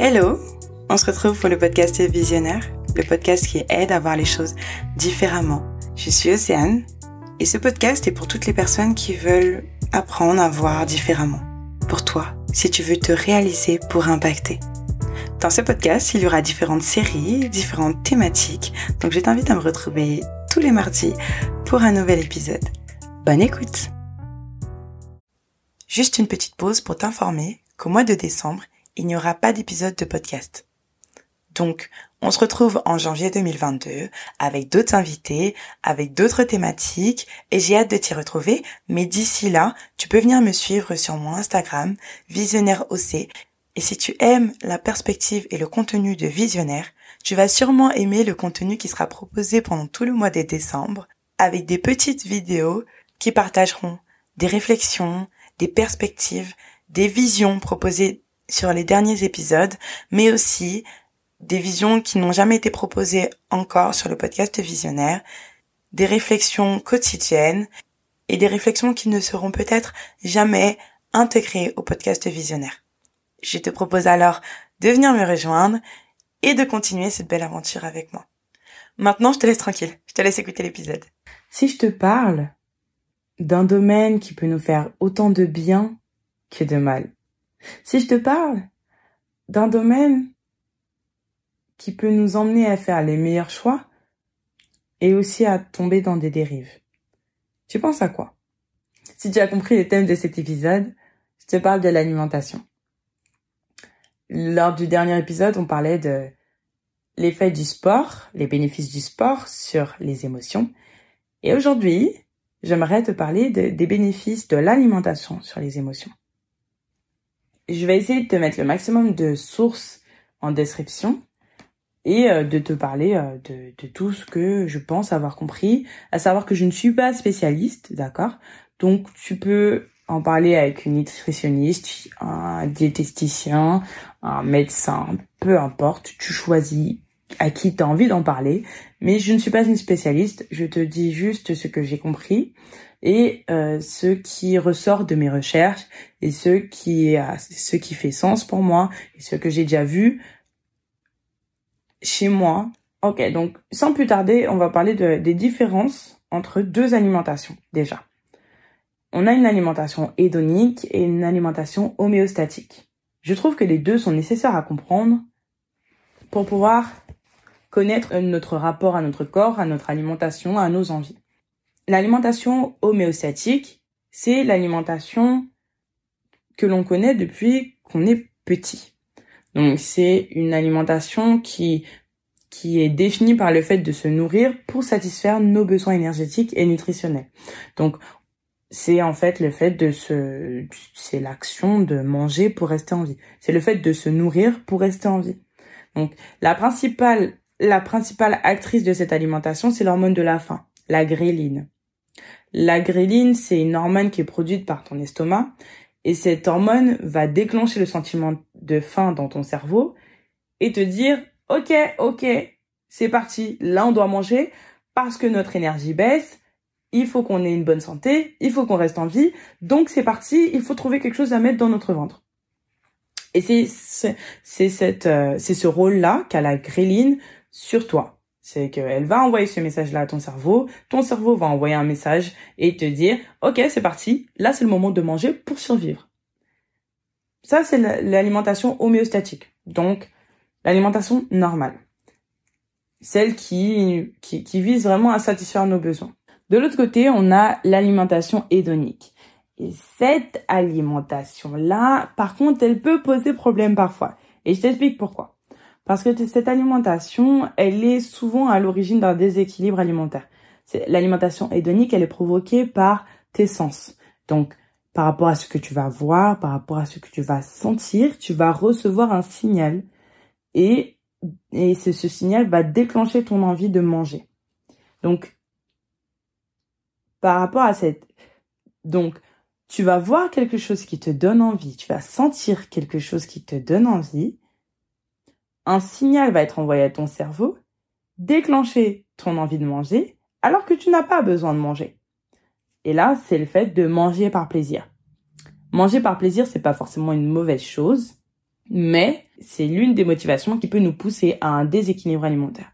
Hello, on se retrouve pour le podcast Visionnaire, le podcast qui aide à voir les choses différemment. Je suis Océane et ce podcast est pour toutes les personnes qui veulent apprendre à voir différemment. Pour toi, si tu veux te réaliser pour impacter. Dans ce podcast, il y aura différentes séries, différentes thématiques, donc je t'invite à me retrouver tous les mardis pour un nouvel épisode. Bonne écoute Juste une petite pause pour t'informer qu'au mois de décembre, il n'y aura pas d'épisode de podcast. Donc, on se retrouve en janvier 2022 avec d'autres invités, avec d'autres thématiques et j'ai hâte de t'y retrouver. Mais d'ici là, tu peux venir me suivre sur mon Instagram, Visionnaire OC. Et si tu aimes la perspective et le contenu de Visionnaire, tu vas sûrement aimer le contenu qui sera proposé pendant tout le mois de décembre avec des petites vidéos qui partageront des réflexions, des perspectives, des visions proposées sur les derniers épisodes, mais aussi des visions qui n'ont jamais été proposées encore sur le podcast Visionnaire, des réflexions quotidiennes et des réflexions qui ne seront peut-être jamais intégrées au podcast Visionnaire. Je te propose alors de venir me rejoindre et de continuer cette belle aventure avec moi. Maintenant, je te laisse tranquille. Je te laisse écouter l'épisode. Si je te parle d'un domaine qui peut nous faire autant de bien que de mal. Si je te parle d'un domaine qui peut nous emmener à faire les meilleurs choix et aussi à tomber dans des dérives. Tu penses à quoi? Si tu as compris le thème de cet épisode, je te parle de l'alimentation. Lors du dernier épisode, on parlait de l'effet du sport, les bénéfices du sport sur les émotions. Et aujourd'hui, j'aimerais te parler des bénéfices de l'alimentation sur les émotions. Je vais essayer de te mettre le maximum de sources en description et euh, de te parler euh, de, de, tout ce que je pense avoir compris, à savoir que je ne suis pas spécialiste, d'accord? Donc tu peux en parler avec une nutritionniste, un diététicien, un médecin, peu importe, tu choisis à qui tu as envie d'en parler, mais je ne suis pas une spécialiste, je te dis juste ce que j'ai compris et euh, ce qui ressort de mes recherches et ce qui ce qui fait sens pour moi et ce que j'ai déjà vu chez moi. Ok, donc sans plus tarder, on va parler de, des différences entre deux alimentations déjà. On a une alimentation hédonique et une alimentation homéostatique. Je trouve que les deux sont nécessaires à comprendre pour pouvoir connaître notre rapport à notre corps, à notre alimentation, à nos envies. L'alimentation homéostatique, c'est l'alimentation que l'on connaît depuis qu'on est petit. Donc c'est une alimentation qui qui est définie par le fait de se nourrir pour satisfaire nos besoins énergétiques et nutritionnels. Donc c'est en fait le fait de se c'est l'action de manger pour rester en vie. C'est le fait de se nourrir pour rester en vie. Donc la principale la principale actrice de cette alimentation, c'est l'hormone de la faim, la gréline. La gréline, c'est une hormone qui est produite par ton estomac et cette hormone va déclencher le sentiment de faim dans ton cerveau et te dire OK, OK, c'est parti, là on doit manger parce que notre énergie baisse, il faut qu'on ait une bonne santé, il faut qu'on reste en vie, donc c'est parti, il faut trouver quelque chose à mettre dans notre ventre. Et c'est c'est euh, c'est ce rôle-là qu'a la gréline sur toi. C'est qu'elle va envoyer ce message-là à ton cerveau, ton cerveau va envoyer un message et te dire, ok, c'est parti, là c'est le moment de manger pour survivre. Ça, c'est l'alimentation homéostatique. Donc, l'alimentation normale. Celle qui, qui, qui vise vraiment à satisfaire nos besoins. De l'autre côté, on a l'alimentation hédonique. Et cette alimentation-là, par contre, elle peut poser problème parfois. Et je t'explique pourquoi. Parce que cette alimentation, elle est souvent à l'origine d'un déséquilibre alimentaire. L'alimentation hédonique, elle est provoquée par tes sens. Donc, par rapport à ce que tu vas voir, par rapport à ce que tu vas sentir, tu vas recevoir un signal. Et, et ce, ce signal va déclencher ton envie de manger. Donc, par rapport à cette... Donc, tu vas voir quelque chose qui te donne envie, tu vas sentir quelque chose qui te donne envie, un signal va être envoyé à ton cerveau, déclencher ton envie de manger, alors que tu n'as pas besoin de manger. Et là, c'est le fait de manger par plaisir. Manger par plaisir, c'est pas forcément une mauvaise chose, Mais c'est l'une des motivations qui peut nous pousser à un déséquilibre alimentaire.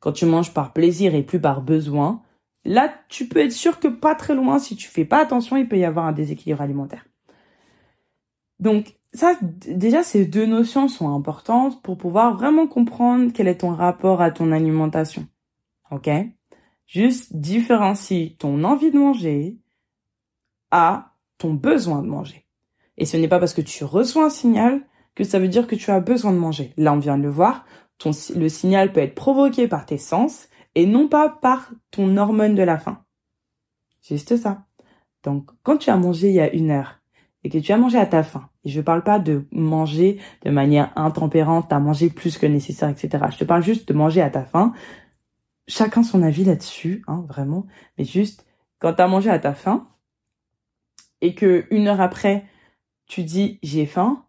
Quand tu manges par plaisir et plus par besoin, là, tu peux être sûr que pas très loin, si tu fais pas attention, il peut y avoir un déséquilibre alimentaire. Donc, ça, déjà, ces deux notions sont importantes pour pouvoir vraiment comprendre quel est ton rapport à ton alimentation. Ok? Juste différencie ton envie de manger à ton besoin de manger. Et ce n'est pas parce que tu reçois un signal que ça veut dire que tu as besoin de manger. Là, on vient de le voir. Ton, le signal peut être provoqué par tes sens et non pas par ton hormone de la faim. Juste ça. Donc, quand tu as mangé il y a une heure et que tu as mangé à ta faim, et je parle pas de manger de manière intempérante, à manger plus que nécessaire, etc. Je te parle juste de manger à ta faim. Chacun son avis là-dessus, hein, vraiment. Mais juste, quand tu as mangé à ta faim, et que une heure après, tu dis j'ai faim,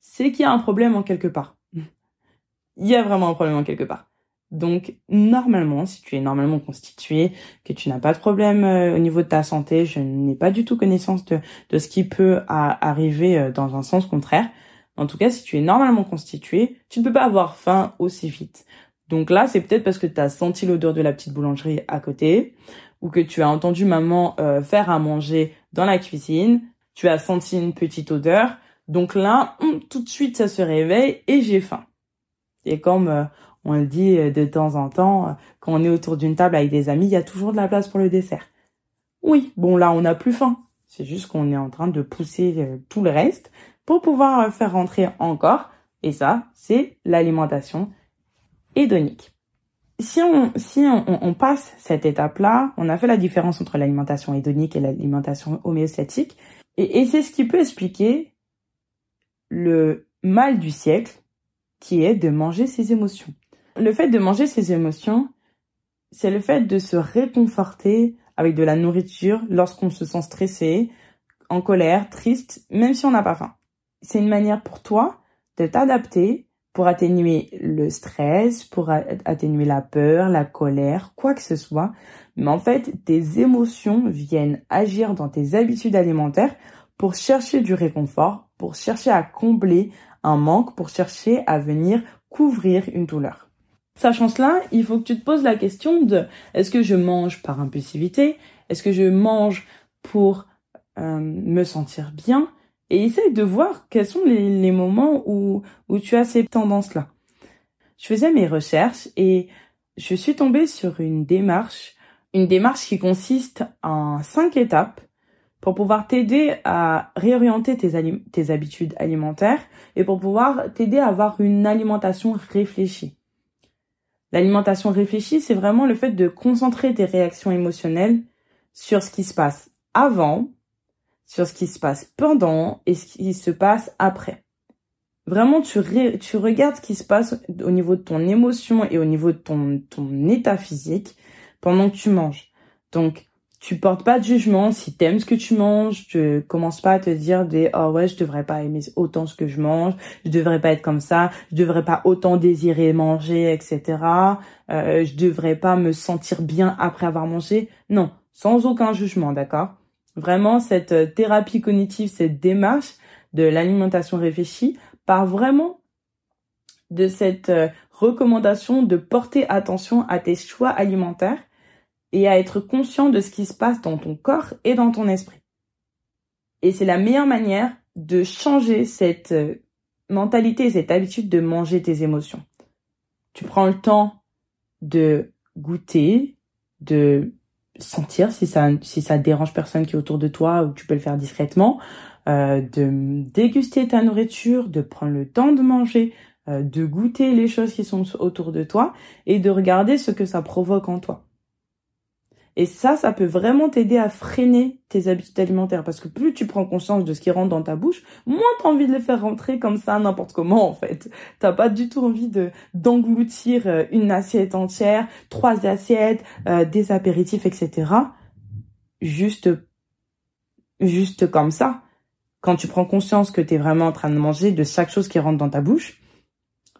c'est qu'il y a un problème en quelque part. Il y a vraiment un problème en quelque part. Donc normalement, si tu es normalement constitué, que tu n'as pas de problème euh, au niveau de ta santé, je n'ai pas du tout connaissance de, de ce qui peut arriver euh, dans un sens contraire. En tout cas, si tu es normalement constitué, tu ne peux pas avoir faim aussi vite. Donc là, c'est peut-être parce que tu as senti l'odeur de la petite boulangerie à côté, ou que tu as entendu maman euh, faire à manger dans la cuisine, tu as senti une petite odeur, donc là, hum, tout de suite, ça se réveille et j'ai faim. Et comme on le dit euh, de temps en temps, euh, quand on est autour d'une table avec des amis, il y a toujours de la place pour le dessert. Oui, bon là on n'a plus faim. C'est juste qu'on est en train de pousser euh, tout le reste pour pouvoir faire rentrer encore. Et ça, c'est l'alimentation hédonique. Si on, si on, passe cette étape-là, on a fait la différence entre l'alimentation hédonique et l'alimentation homéostatique. Et, et c'est ce qui peut expliquer le mal du siècle, qui est de manger ses émotions le fait de manger ses émotions, c'est le fait de se réconforter avec de la nourriture lorsqu'on se sent stressé, en colère, triste, même si on n'a pas faim. C'est une manière pour toi de t'adapter pour atténuer le stress, pour atténuer la peur, la colère, quoi que ce soit. Mais en fait, tes émotions viennent agir dans tes habitudes alimentaires pour chercher du réconfort, pour chercher à combler un manque, pour chercher à venir couvrir une douleur. Sachant cela, il faut que tu te poses la question de est-ce que je mange par impulsivité? Est-ce que je mange pour euh, me sentir bien? Et essaye de voir quels sont les, moments où, où tu as ces tendances-là. Je faisais mes recherches et je suis tombée sur une démarche, une démarche qui consiste en cinq étapes pour pouvoir t'aider à réorienter tes, tes habitudes alimentaires et pour pouvoir t'aider à avoir une alimentation réfléchie. L'alimentation réfléchie, c'est vraiment le fait de concentrer tes réactions émotionnelles sur ce qui se passe avant, sur ce qui se passe pendant et ce qui se passe après. Vraiment, tu, regardes ce qui se passe au niveau de ton émotion et au niveau de ton, ton état physique pendant que tu manges. Donc, tu portes pas de jugement si t'aimes ce que tu manges, tu commences pas à te dire des oh ouais je devrais pas aimer autant ce que je mange, je devrais pas être comme ça, je devrais pas autant désirer manger, etc. Euh, je devrais pas me sentir bien après avoir mangé. Non, sans aucun jugement, d'accord? Vraiment cette euh, thérapie cognitive, cette démarche de l'alimentation réfléchie part vraiment de cette euh, recommandation de porter attention à tes choix alimentaires et à être conscient de ce qui se passe dans ton corps et dans ton esprit. Et c'est la meilleure manière de changer cette euh, mentalité, cette habitude de manger tes émotions. Tu prends le temps de goûter, de sentir si ça dérange personne qui est autour de toi ou tu peux le faire discrètement, euh, de déguster ta nourriture, de prendre le temps de manger, euh, de goûter les choses qui sont autour de toi et de regarder ce que ça provoque en toi. Et ça, ça peut vraiment t'aider à freiner tes habitudes alimentaires. Parce que plus tu prends conscience de ce qui rentre dans ta bouche, moins t'as envie de les faire rentrer comme ça n'importe comment, en fait. T'as pas du tout envie de d'engloutir euh, une assiette entière, trois assiettes, euh, des apéritifs, etc. Juste, juste comme ça. Quand tu prends conscience que tu es vraiment en train de manger de chaque chose qui rentre dans ta bouche,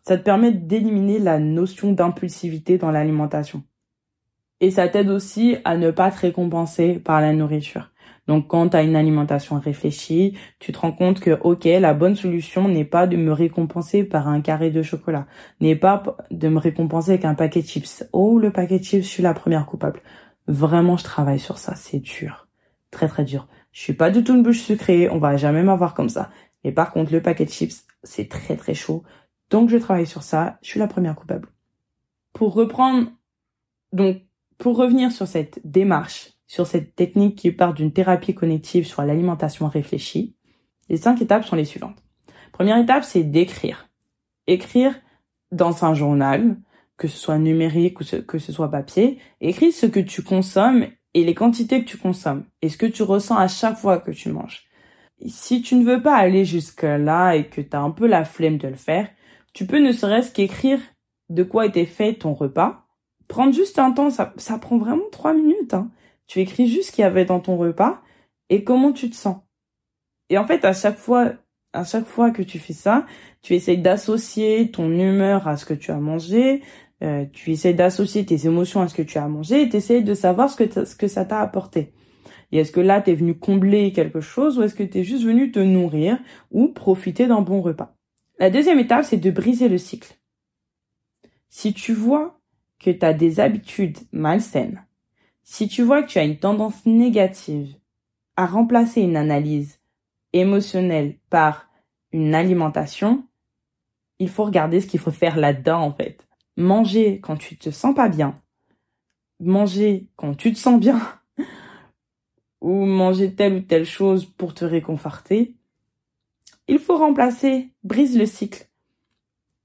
ça te permet d'éliminer la notion d'impulsivité dans l'alimentation. Et ça t'aide aussi à ne pas te récompenser par la nourriture. Donc quand tu une alimentation réfléchie, tu te rends compte que OK, la bonne solution n'est pas de me récompenser par un carré de chocolat, n'est pas de me récompenser avec un paquet de chips. Oh, le paquet de chips, je suis la première coupable. Vraiment, je travaille sur ça, c'est dur. Très très dur. Je suis pas du tout une bouche sucrée, on va jamais m'avoir comme ça. Mais par contre, le paquet de chips, c'est très très chaud. Donc je travaille sur ça, je suis la première coupable. Pour reprendre donc pour revenir sur cette démarche sur cette technique qui part d'une thérapie cognitive sur l'alimentation réfléchie, les cinq étapes sont les suivantes. Première étape, c'est d'écrire. Écrire dans un journal, que ce soit numérique ou que ce soit papier, écris ce que tu consommes et les quantités que tu consommes et ce que tu ressens à chaque fois que tu manges. Si tu ne veux pas aller jusque là et que tu as un peu la flemme de le faire, tu peux ne serait-ce qu'écrire de quoi était fait ton repas. Prendre juste un temps, ça, prend vraiment trois minutes. Hein. Tu écris juste ce qu'il y avait dans ton repas et comment tu te sens. Et en fait, à chaque fois, à chaque fois que tu fais ça, tu essayes d'associer ton humeur à ce que tu as mangé, euh, tu essayes d'associer tes émotions à ce que tu as mangé et tu essayes de savoir ce que, ce que ça t'a apporté. Et est-ce que là, tu es venu combler quelque chose ou est-ce que tu es juste venu te nourrir ou profiter d'un bon repas? La deuxième étape, c'est de briser le cycle. Si tu vois que tu as des habitudes malsaines, si tu vois que tu as une tendance négative à remplacer une analyse émotionnelle par une alimentation, il faut regarder ce qu'il faut faire là-dedans en fait. Manger quand tu te sens pas bien, manger quand tu te sens bien, ou manger telle ou telle chose pour te réconforter, il faut remplacer, brise le cycle.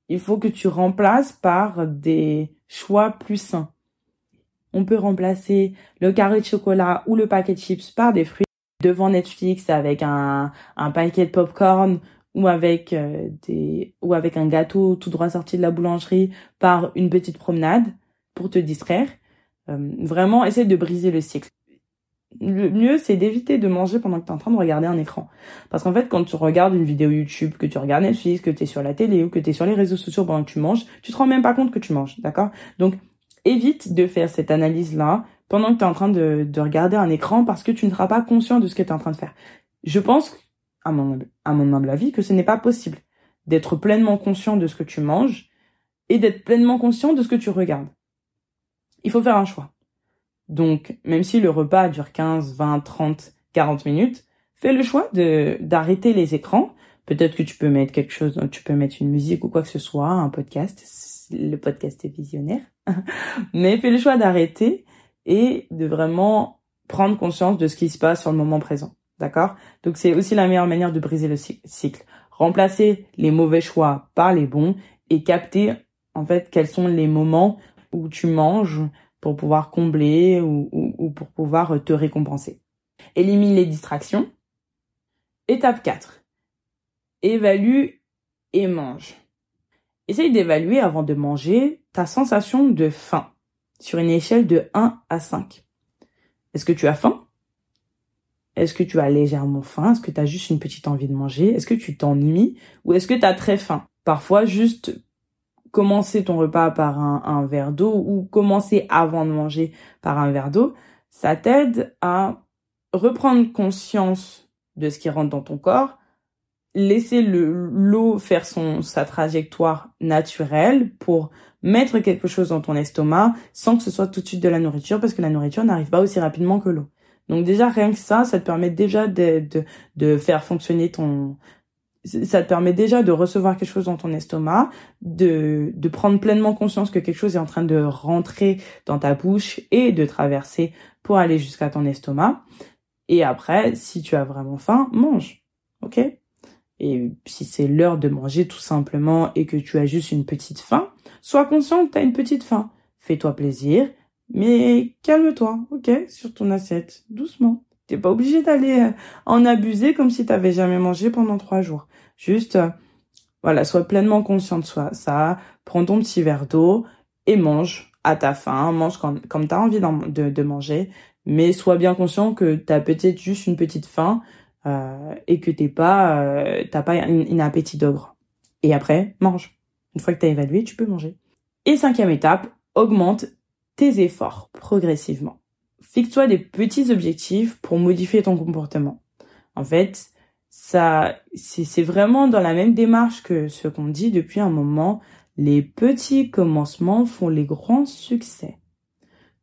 Il faut que tu remplaces par des choix plus sains on peut remplacer le carré de chocolat ou le paquet de chips par des fruits devant Netflix avec un, un paquet de popcorn ou avec euh, des ou avec un gâteau tout droit sorti de la boulangerie par une petite promenade pour te distraire. Euh, vraiment, essaie de briser le cycle. Le mieux, c'est d'éviter de manger pendant que tu es en train de regarder un écran. Parce qu'en fait, quand tu regardes une vidéo YouTube, que tu regardes Netflix, que tu es sur la télé ou que tu es sur les réseaux sociaux pendant que tu manges, tu te rends même pas compte que tu manges, d'accord? Donc, évite de faire cette analyse-là pendant que tu es en train de, regarder un écran parce que tu ne seras pas conscient de ce que tu es en train de faire. Je pense, à mon, à mon humble avis, que ce n'est pas possible d'être pleinement conscient de ce que tu manges et d'être pleinement conscient de ce que tu regardes. Il faut faire un choix. Donc, même si le repas dure 15, 20, 30, 40 minutes, fais le choix de d'arrêter les écrans. Peut-être que tu peux mettre quelque chose, tu peux mettre une musique ou quoi que ce soit, un podcast. Le podcast est visionnaire. Mais fais le choix d'arrêter et de vraiment prendre conscience de ce qui se passe sur le moment présent. D'accord? Donc c'est aussi la meilleure manière de briser le cycle. Remplacer les mauvais choix par les bons et capter en fait quels sont les moments où tu manges pour pouvoir combler ou, ou pour pouvoir te récompenser. Élimine les distractions. Étape 4. Évalue et mange. Essaye d'évaluer avant de manger ta sensation de faim sur une échelle de 1 à 5. Est-ce que tu as faim? Est-ce que tu as légèrement faim? Est-ce que tu as juste une petite envie de manger? Est-ce que tu t'ennuies? Ou est-ce que tu as très faim? Parfois, juste commencer ton repas par un, verre d'eau ou commencer avant de manger par un verre d'eau, ça t'aide à reprendre conscience de ce qui rentre dans ton corps, laisser le l'eau faire sa trajectoire naturelle pour mettre quelque chose dans ton estomac sans que ce soit tout de suite de la nourriture parce que la nourriture n'arrive pas aussi rapidement que l'eau. Donc déjà rien que ça, ça te permet déjà de faire fonctionner ton ça te permet déjà de recevoir quelque chose dans ton estomac, de, de prendre pleinement conscience que quelque chose est en train de rentrer dans ta bouche et de traverser pour aller jusqu'à ton estomac. Et après, si tu as vraiment faim, mange. OK? Et si c'est l'heure de manger tout simplement et que tu as juste une petite faim, sois conscient que tu as une petite faim. Fais-toi plaisir, mais calme-toi, ok, sur ton assiette, doucement. T'es pas obligé d'aller euh, en abuser comme si t'avais jamais mangé pendant trois jours. Juste, euh, voilà, sois pleinement conscient de soi. Ça, prends ton petit verre d'eau et mange à ta faim, mange comme, comme t'as envie de, de manger, mais sois bien conscient que t'as peut-être juste une petite faim euh, et que t'es pas, euh, t'as pas un, appétit d'ogre. Et après, mange. Une fois que t'as évalué, tu peux manger. Et cinquième étape, augmente tes efforts progressivement. Fixe-toi des petits objectifs pour modifier ton comportement. En fait, ça, c'est vraiment dans la même démarche que ce qu'on dit depuis un moment. Les petits commencements font les grands succès.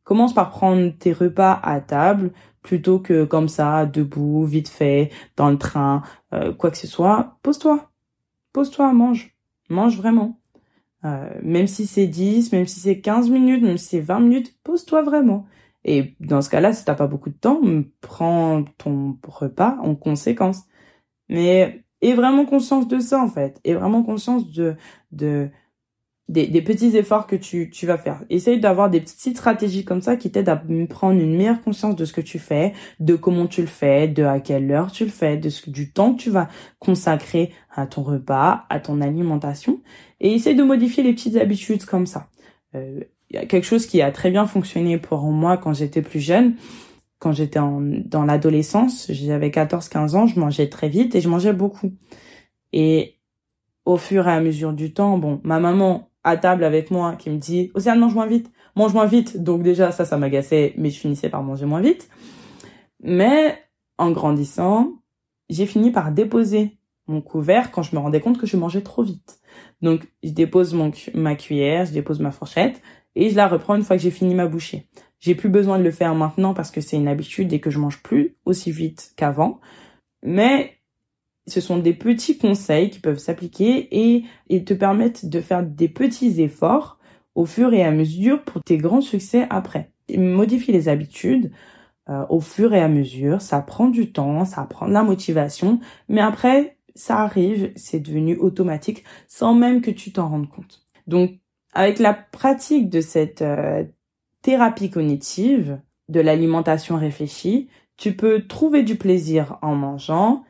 Commence par prendre tes repas à table plutôt que comme ça, debout, vite fait, dans le train, euh, quoi que ce soit. Pose-toi. Pose-toi, mange. Mange vraiment. Euh, même si c'est 10, même si c'est 15 minutes, même si c'est 20 minutes, pose-toi vraiment. Et dans ce cas-là, si t'as pas beaucoup de temps, prends ton repas en conséquence. Mais aie vraiment conscience de ça, en fait. Aie vraiment conscience de, de, des, petits efforts que tu, tu vas faire. Essaye d'avoir des petites stratégies comme ça qui t'aident à prendre une meilleure conscience de ce que tu fais, de comment tu le fais, de à quelle heure tu le fais, de du temps que tu vas consacrer à ton repas, à ton alimentation. Et essaye de modifier les petites habitudes comme ça. Euh, il y a quelque chose qui a très bien fonctionné pour moi quand j'étais plus jeune. Quand j'étais dans l'adolescence, j'avais 14-15 ans, je mangeais très vite et je mangeais beaucoup. Et au fur et à mesure du temps, bon, ma maman à table avec moi qui me dit Océane mange moins vite, mange moins vite. Donc déjà ça ça m'agaçait mais je finissais par manger moins vite. Mais en grandissant, j'ai fini par déposer mon couvert quand je me rendais compte que je mangeais trop vite. Donc je dépose mon ma cuillère, je dépose ma fourchette et je la reprends une fois que j'ai fini ma bouchée. J'ai plus besoin de le faire maintenant parce que c'est une habitude et que je mange plus aussi vite qu'avant. Mais ce sont des petits conseils qui peuvent s'appliquer et, et te permettre de faire des petits efforts au fur et à mesure pour tes grands succès après. Modifie les habitudes euh, au fur et à mesure, ça prend du temps, ça prend de la motivation, mais après, ça arrive, c'est devenu automatique sans même que tu t'en rendes compte. Donc, avec la pratique de cette euh, thérapie cognitive, de l'alimentation réfléchie, tu peux trouver du plaisir en mangeant,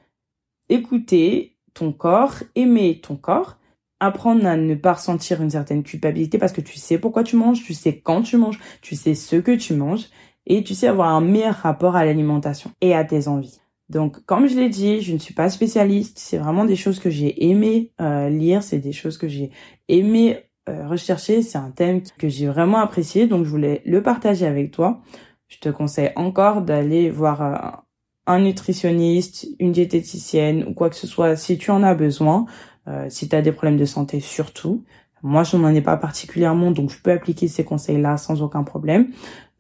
écouter ton corps, aimer ton corps, apprendre à ne pas ressentir une certaine culpabilité parce que tu sais pourquoi tu manges, tu sais quand tu manges, tu sais ce que tu manges et tu sais avoir un meilleur rapport à l'alimentation et à tes envies. Donc, comme je l'ai dit, je ne suis pas spécialiste. C'est vraiment des choses que j'ai aimé euh, lire, c'est des choses que j'ai aimé euh, rechercher. C'est un thème que j'ai vraiment apprécié, donc je voulais le partager avec toi. Je te conseille encore d'aller voir euh, un nutritionniste, une diététicienne ou quoi que ce soit si tu en as besoin, euh, si tu as des problèmes de santé surtout. Moi, je n'en ai pas particulièrement, donc je peux appliquer ces conseils-là sans aucun problème.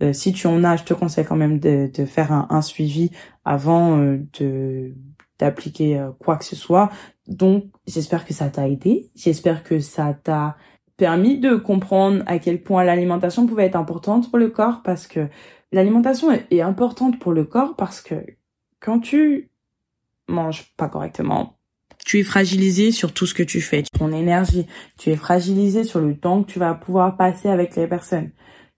Euh, si tu en as, je te conseille quand même de, de faire un, suivi avant euh, de d'appliquer quoi que ce soit. Donc, j'espère que ça t'a aidé. J'espère que ça t'a permis de comprendre à quel point l'alimentation pouvait être importante pour le corps parce que l'alimentation est importante pour le corps parce que quand tu manges pas correctement, tu es fragilisé sur tout ce que tu fais, ton énergie, tu es fragilisé sur le temps que tu vas pouvoir passer avec les personnes.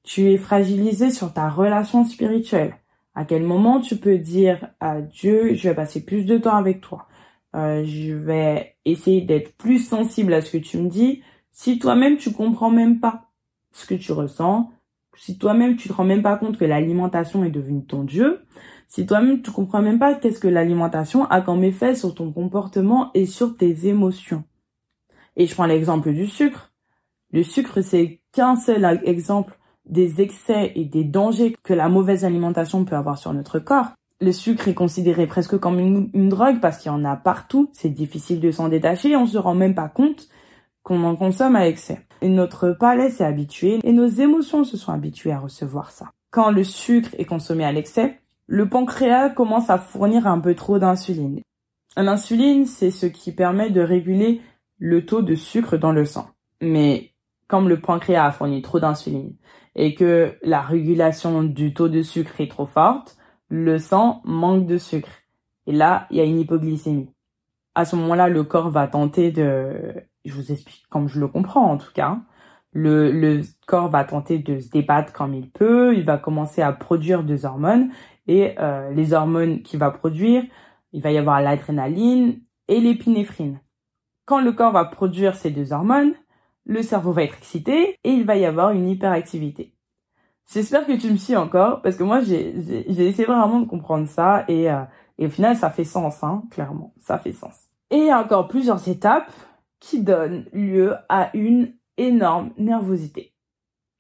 Tu es fragilisé sur ta relation spirituelle. À quel moment tu peux dire à Dieu, je vais passer plus de temps avec toi. Euh, je vais essayer d'être plus sensible à ce que tu me dis. Si toi-même tu comprends même pas ce que tu ressens, si toi-même tu te rends même pas compte que l'alimentation est devenue ton Dieu, si toi-même tu comprends même pas qu'est-ce que l'alimentation a comme effet sur ton comportement et sur tes émotions. Et je prends l'exemple du sucre. Le sucre, c'est qu'un seul exemple des excès et des dangers que la mauvaise alimentation peut avoir sur notre corps. Le sucre est considéré presque comme une, drogue parce qu'il y en a partout. C'est difficile de s'en détacher. On se rend même pas compte qu'on en consomme à excès. Et notre palais s'est habitué et nos émotions se sont habituées à recevoir ça. Quand le sucre est consommé à l'excès, le pancréas commence à fournir un peu trop d'insuline. L'insuline, c'est ce qui permet de réguler le taux de sucre dans le sang. Mais comme le pancréas a fourni trop d'insuline et que la régulation du taux de sucre est trop forte, le sang manque de sucre. Et là, il y a une hypoglycémie. À ce moment-là, le corps va tenter de, je vous explique comme je le comprends en tout cas, le, corps va tenter de se débattre comme il peut, il va commencer à produire des hormones et euh, les hormones qu'il va produire, il va y avoir l'adrénaline et l'épinéphrine. Quand le corps va produire ces deux hormones, le cerveau va être excité et il va y avoir une hyperactivité. J'espère que tu me suis encore parce que moi j'ai essayé vraiment de comprendre ça et, euh, au final ça fait sens, hein, clairement, ça fait sens. Et il y a encore plusieurs étapes qui donnent lieu à une énorme nervosité.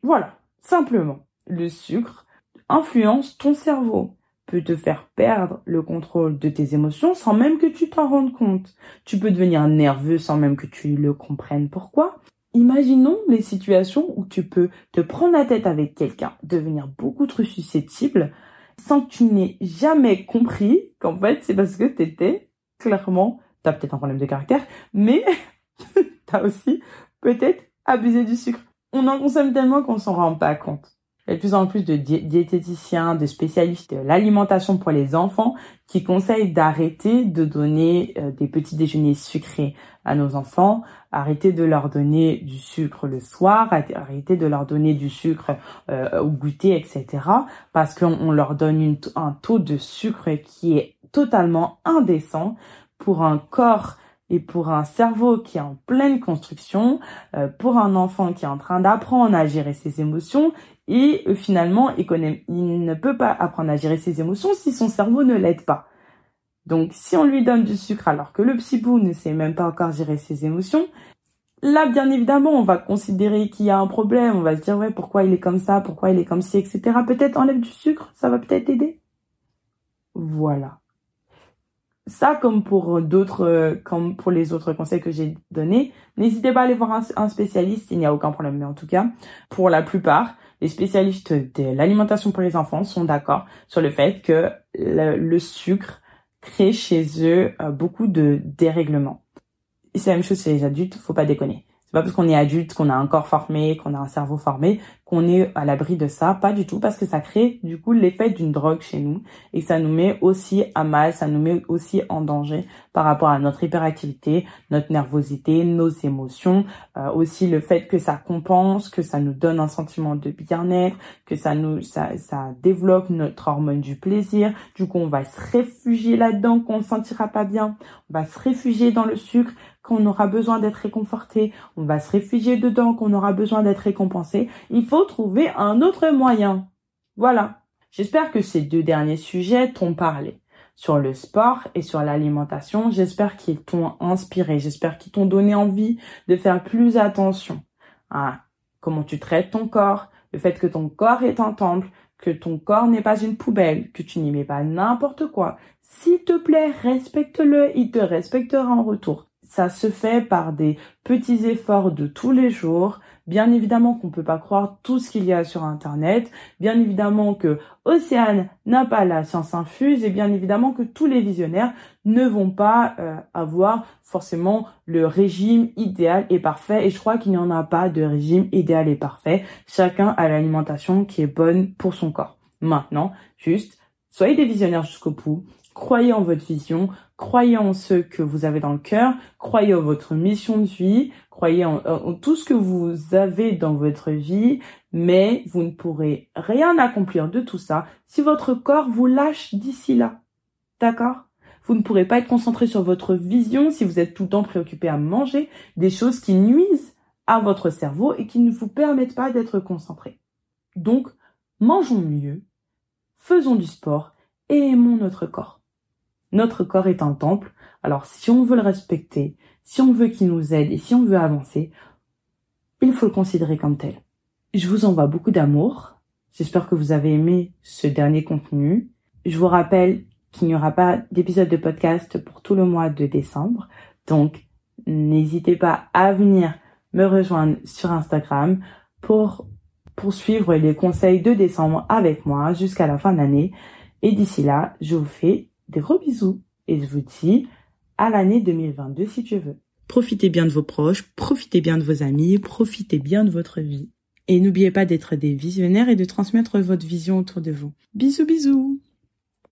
Voilà, simplement, le sucre influence ton cerveau, peut te faire perdre le contrôle de tes émotions sans même que tu t'en rendes compte. Tu peux devenir nerveux sans même que tu le comprennes pourquoi? Imaginons les situations où tu peux te prendre la tête avec quelqu'un, devenir beaucoup trop susceptible, sans que tu n'aies jamais compris qu'en fait c'est parce que tu étais clairement, tu as peut-être un problème de caractère, mais tu as aussi peut-être abusé du sucre. On en consomme tellement qu'on s'en rend pas compte. Il y a de plus en plus de diététiciens, de spécialistes de l'alimentation pour les enfants qui conseillent d'arrêter de donner euh, des petits déjeuners sucrés à nos enfants, arrêter de leur donner du sucre le soir, arrêter de leur donner du sucre euh, au goûter, etc. Parce qu'on leur donne un taux de sucre qui est totalement indécent pour un corps et pour un cerveau qui est en pleine construction, euh, pour un enfant qui est en train d'apprendre à gérer ses émotions, et euh, finalement, il, il ne peut pas apprendre à gérer ses émotions si son cerveau ne l'aide pas. Donc, si on lui donne du sucre alors que le bout ne sait même pas encore gérer ses émotions, là, bien évidemment, on va considérer qu'il y a un problème. On va se dire, ouais, pourquoi il est comme ça, pourquoi il est comme ci, etc. Peut-être enlève du sucre, ça va peut-être aider. Voilà ça comme pour d'autres comme pour les autres conseils que j'ai donnés n'hésitez pas à aller voir un, spécialiste il n'y a aucun problème. Mais en tout cas pour la plupart les spécialistes de l'alimentation pour les enfants sont d'accord sur le fait que le, sucre crée chez eux euh, beaucoup de dérèglements c'est la même chose chez les adultes faut pas déconner pas parce qu'on est adulte qu'on a un corps formé qu'on a un cerveau formé qu'on est à l'abri de ça, pas du tout, parce que ça crée du coup l'effet d'une drogue chez nous. Et ça nous met aussi à mal, ça nous met aussi en danger par rapport à notre hyperactivité, notre nervosité, nos émotions, euh, aussi le fait que ça compense, que ça nous donne un sentiment de bien-être, que ça nous ça, ça développe notre hormone du plaisir. Du coup, on va se réfugier là-dedans, qu'on ne sentira pas bien, on va se réfugier dans le sucre qu'on aura besoin d'être réconforté, on va se réfugier dedans, qu'on aura besoin d'être récompensé. Il faut trouver un autre moyen. Voilà. J'espère que ces deux derniers sujets t'ont parlé. Sur le sport et sur l'alimentation, j'espère qu'ils t'ont inspiré, j'espère qu'ils t'ont donné envie de faire plus attention à comment tu traites ton corps, le fait que ton corps est un temple, que ton corps n'est pas une poubelle, que tu n'y mets pas n'importe quoi. S'il te plaît, respecte-le, il te respectera en retour. Ça se fait par des petits efforts de tous les jours, Bien évidemment qu'on peut pas croire tout ce qu'il y a sur Internet. Bien évidemment que Océane n'a pas la science infuse et bien évidemment que tous les visionnaires ne vont pas euh, avoir forcément le régime idéal et parfait. Et je crois qu'il n'y en a pas de régime idéal et parfait. Chacun a l'alimentation qui est bonne pour son corps. Maintenant, juste, soyez des visionnaires jusqu'au bout. Croyez en votre vision, croyez en ce que vous avez dans le cœur, croyez en votre mission de vie, croyez en, tout ce que vous avez dans votre vie, mais vous ne pourrez rien accomplir de tout ça si votre corps vous lâche d'ici là. D'accord? Vous ne pourrez pas être concentré sur votre vision si vous êtes tout le temps préoccupé à manger des choses qui nuisent à votre cerveau et qui ne vous permettent pas d'être concentré. Donc, mangeons mieux, faisons du sport et aimons notre corps. Notre corps est un temple, alors si on veut le respecter, si on veut qu'il nous aide et si on veut avancer, il faut le considérer comme tel. Je vous envoie beaucoup d'amour. J'espère que vous avez aimé ce dernier contenu. Je vous rappelle qu'il n'y aura pas d'épisode de podcast pour tout le mois de décembre. Donc, n'hésitez pas à venir me rejoindre sur Instagram pour poursuivre les conseils de décembre avec moi jusqu'à la fin de l'année. Et d'ici là, je vous fais des gros bisous et je vous dis à l'année 2022 si tu veux. Profitez bien de vos proches, profitez bien de vos amis, profitez bien de votre vie. Et n'oubliez pas d'être des visionnaires et de transmettre votre vision autour de vous. Bisous bisous